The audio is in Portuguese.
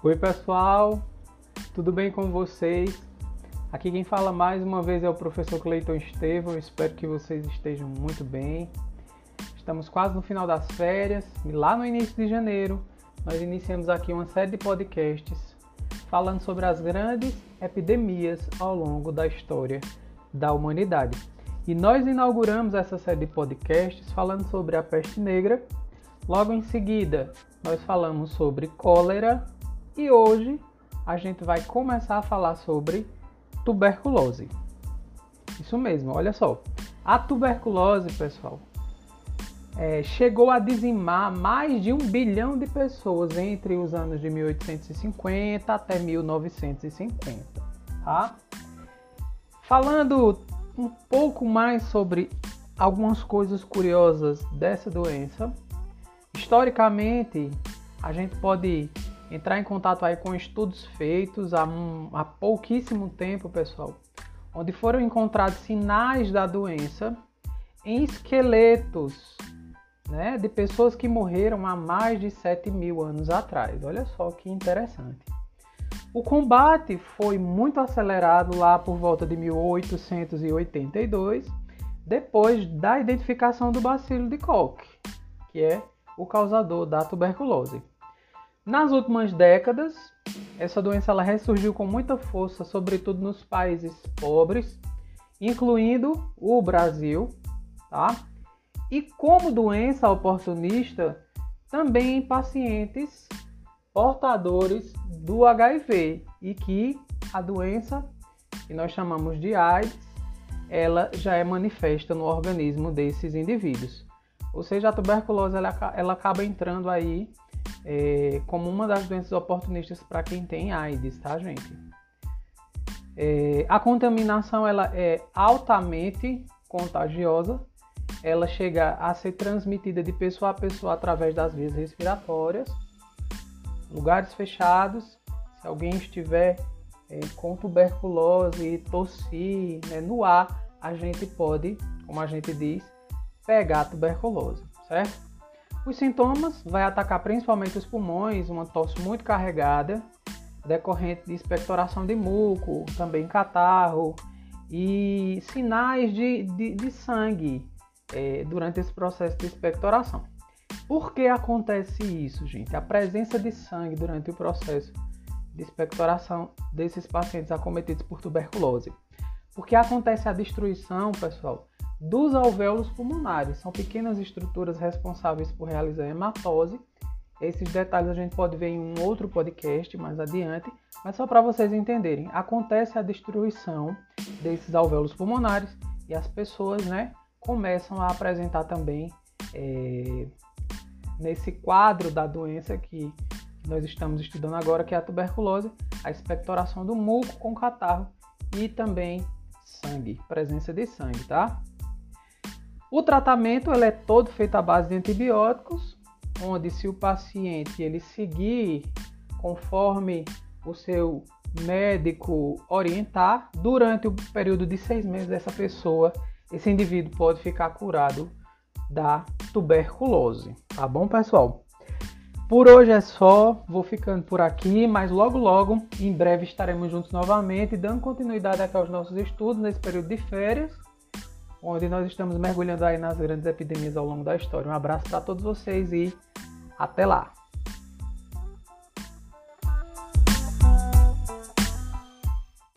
Oi, pessoal, tudo bem com vocês? Aqui quem fala mais uma vez é o professor Cleiton Estevão. Espero que vocês estejam muito bem. Estamos quase no final das férias e lá no início de janeiro nós iniciamos aqui uma série de podcasts falando sobre as grandes epidemias ao longo da história da humanidade. E nós inauguramos essa série de podcasts falando sobre a peste negra. Logo em seguida, nós falamos sobre cólera e hoje a gente vai começar a falar sobre tuberculose. Isso mesmo, olha só. A tuberculose, pessoal, é, chegou a dizimar mais de um bilhão de pessoas entre os anos de 1850 até 1950, tá? Falando um pouco mais sobre algumas coisas curiosas dessa doença, historicamente a gente pode entrar em contato aí com estudos feitos há, um, há pouquíssimo tempo, pessoal, onde foram encontrados sinais da doença em esqueletos né, de pessoas que morreram há mais de 7 mil anos atrás. Olha só que interessante. O combate foi muito acelerado lá por volta de 1882, depois da identificação do bacilo de Koch, que é o causador da tuberculose. Nas últimas décadas, essa doença ela ressurgiu com muita força, sobretudo nos países pobres, incluindo o Brasil, tá? E como doença oportunista, também em pacientes portadores do HIV e que a doença que nós chamamos de AIDS, ela já é manifesta no organismo desses indivíduos. Ou seja, a tuberculose ela, ela acaba entrando aí é, como uma das doenças oportunistas para quem tem AIDS, tá, gente? É, a contaminação ela é altamente contagiosa, ela chega a ser transmitida de pessoa a pessoa através das vias respiratórias, lugares fechados. Se alguém estiver é, com tuberculose e tossir né, no ar, a gente pode, como a gente diz, pegar a tuberculose, certo? Os sintomas vai atacar principalmente os pulmões, uma tosse muito carregada, decorrente de expectoração de muco, também catarro e sinais de, de, de sangue é, durante esse processo de expectoração. Por que acontece isso, gente? A presença de sangue durante o processo de expectoração desses pacientes acometidos por tuberculose. Porque acontece a destruição, pessoal, dos alvéolos pulmonares. São pequenas estruturas responsáveis por realizar hematose. Esses detalhes a gente pode ver em um outro podcast mais adiante, mas só para vocês entenderem, acontece a destruição desses alvéolos pulmonares e as pessoas, né, começam a apresentar também é, nesse quadro da doença que nós estamos estudando agora, que é a tuberculose, a expectoração do muco com catarro e também sangue, presença de sangue, tá? O tratamento ele é todo feito à base de antibióticos, onde se o paciente ele seguir conforme o seu médico orientar, durante o período de seis meses dessa pessoa, esse indivíduo pode ficar curado da tuberculose. Tá bom, pessoal? Por hoje é só, vou ficando por aqui, mas logo logo, em breve estaremos juntos novamente, dando continuidade aqui aos nossos estudos nesse período de férias onde nós estamos mergulhando aí nas grandes epidemias ao longo da história. Um abraço para todos vocês e até lá!